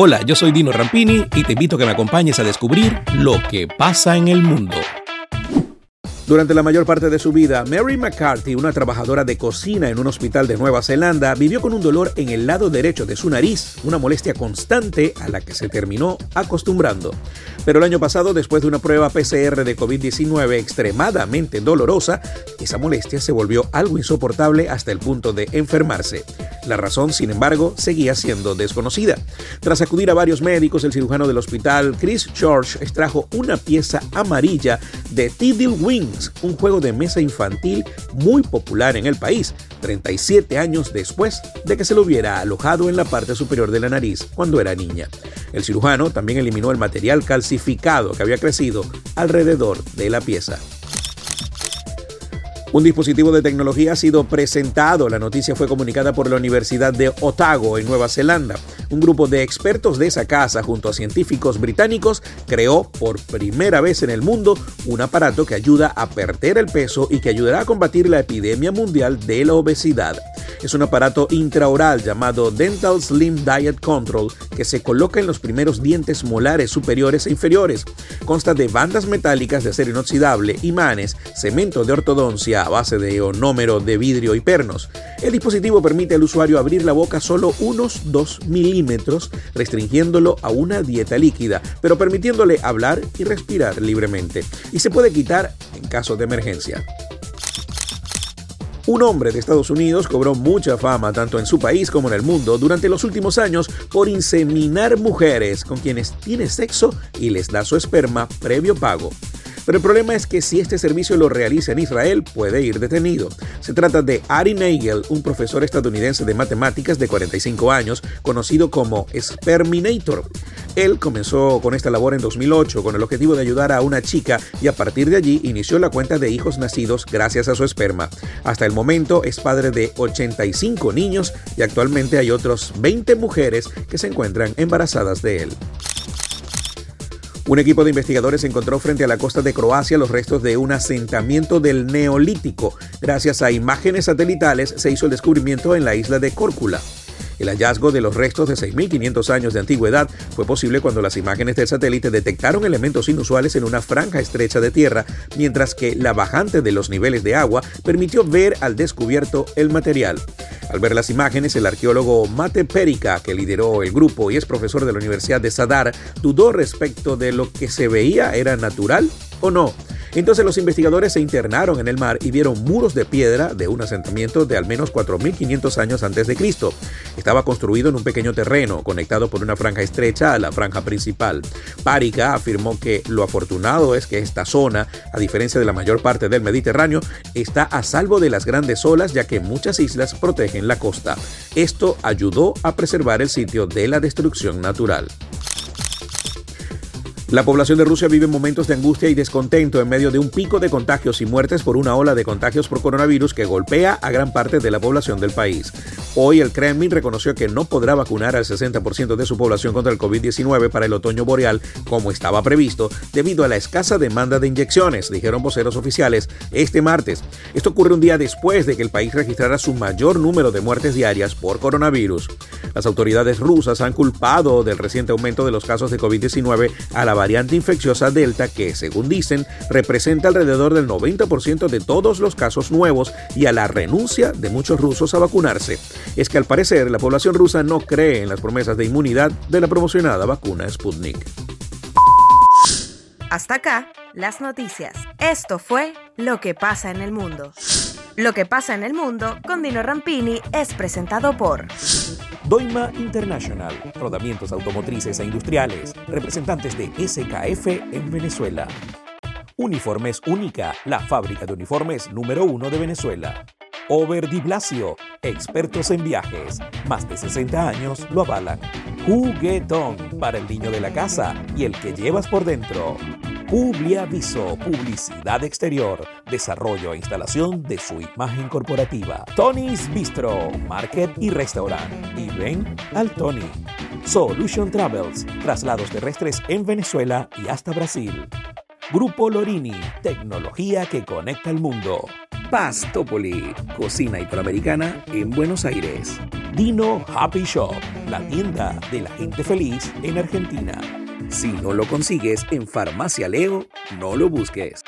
Hola, yo soy Dino Rampini y te invito a que me acompañes a descubrir lo que pasa en el mundo. Durante la mayor parte de su vida, Mary McCarthy, una trabajadora de cocina en un hospital de Nueva Zelanda, vivió con un dolor en el lado derecho de su nariz, una molestia constante a la que se terminó acostumbrando. Pero el año pasado, después de una prueba PCR de COVID-19 extremadamente dolorosa, esa molestia se volvió algo insoportable hasta el punto de enfermarse. La razón, sin embargo, seguía siendo desconocida. Tras acudir a varios médicos, el cirujano del hospital, Chris George, extrajo una pieza amarilla de Tiddle Wings, un juego de mesa infantil muy popular en el país, 37 años después de que se lo hubiera alojado en la parte superior de la nariz cuando era niña. El cirujano también eliminó el material calcificado que había crecido alrededor de la pieza. Un dispositivo de tecnología ha sido presentado. La noticia fue comunicada por la Universidad de Otago, en Nueva Zelanda. Un grupo de expertos de esa casa, junto a científicos británicos, creó por primera vez en el mundo un aparato que ayuda a perder el peso y que ayudará a combatir la epidemia mundial de la obesidad. Es un aparato intraoral llamado Dental Slim Diet Control que se coloca en los primeros dientes molares superiores e inferiores. Consta de bandas metálicas de acero inoxidable, imanes, cemento de ortodoncia a base de ionómero de vidrio y pernos. El dispositivo permite al usuario abrir la boca solo unos 2 milímetros, restringiéndolo a una dieta líquida, pero permitiéndole hablar y respirar libremente. Y se puede quitar en caso de emergencia. Un hombre de Estados Unidos cobró mucha fama tanto en su país como en el mundo durante los últimos años por inseminar mujeres con quienes tiene sexo y les da su esperma previo pago. Pero el problema es que si este servicio lo realiza en Israel, puede ir detenido. Se trata de Ari Nagel, un profesor estadounidense de matemáticas de 45 años, conocido como Sperminator. Él comenzó con esta labor en 2008 con el objetivo de ayudar a una chica y a partir de allí inició la cuenta de hijos nacidos gracias a su esperma. Hasta el momento es padre de 85 niños y actualmente hay otros 20 mujeres que se encuentran embarazadas de él. Un equipo de investigadores encontró frente a la costa de Croacia los restos de un asentamiento del Neolítico. Gracias a imágenes satelitales se hizo el descubrimiento en la isla de Córcula. El hallazgo de los restos de 6.500 años de antigüedad fue posible cuando las imágenes del satélite detectaron elementos inusuales en una franja estrecha de tierra, mientras que la bajante de los niveles de agua permitió ver al descubierto el material. Al ver las imágenes, el arqueólogo Mate Perica, que lideró el grupo y es profesor de la Universidad de Sadar, dudó respecto de lo que se veía era natural o no. Entonces los investigadores se internaron en el mar y vieron muros de piedra de un asentamiento de al menos 4.500 años antes de Cristo. Estaba construido en un pequeño terreno, conectado por una franja estrecha a la franja principal. Párica afirmó que lo afortunado es que esta zona, a diferencia de la mayor parte del Mediterráneo, está a salvo de las grandes olas ya que muchas islas protegen la costa. Esto ayudó a preservar el sitio de la destrucción natural. La población de Rusia vive momentos de angustia y descontento en medio de un pico de contagios y muertes por una ola de contagios por coronavirus que golpea a gran parte de la población del país. Hoy el Kremlin reconoció que no podrá vacunar al 60% de su población contra el COVID-19 para el otoño boreal como estaba previsto debido a la escasa demanda de inyecciones, dijeron voceros oficiales este martes. Esto ocurre un día después de que el país registrara su mayor número de muertes diarias por coronavirus. Las autoridades rusas han culpado del reciente aumento de los casos de COVID-19 a la variante infecciosa Delta que, según dicen, representa alrededor del 90% de todos los casos nuevos y a la renuncia de muchos rusos a vacunarse. Es que al parecer la población rusa no cree en las promesas de inmunidad de la promocionada vacuna Sputnik. Hasta acá, las noticias. Esto fue Lo que pasa en el mundo. Lo que pasa en el mundo con Dino Rampini es presentado por Doima International, rodamientos automotrices e industriales, representantes de SKF en Venezuela. Uniformes Única, la fábrica de uniformes número uno de Venezuela. Over Di Blasio, expertos en viajes, más de 60 años lo avalan. Juguetón, para el niño de la casa y el que llevas por dentro. Publiaviso, publicidad exterior, desarrollo e instalación de su imagen corporativa. Tony's Bistro, market y restaurant. Y ven al Tony. Solution Travels, traslados terrestres en Venezuela y hasta Brasil. Grupo Lorini, tecnología que conecta el mundo. Pastopoli, cocina italoamericana en Buenos Aires. Dino Happy Shop la tienda de la gente feliz en Argentina. Si no lo consigues en Farmacia Leo, no lo busques.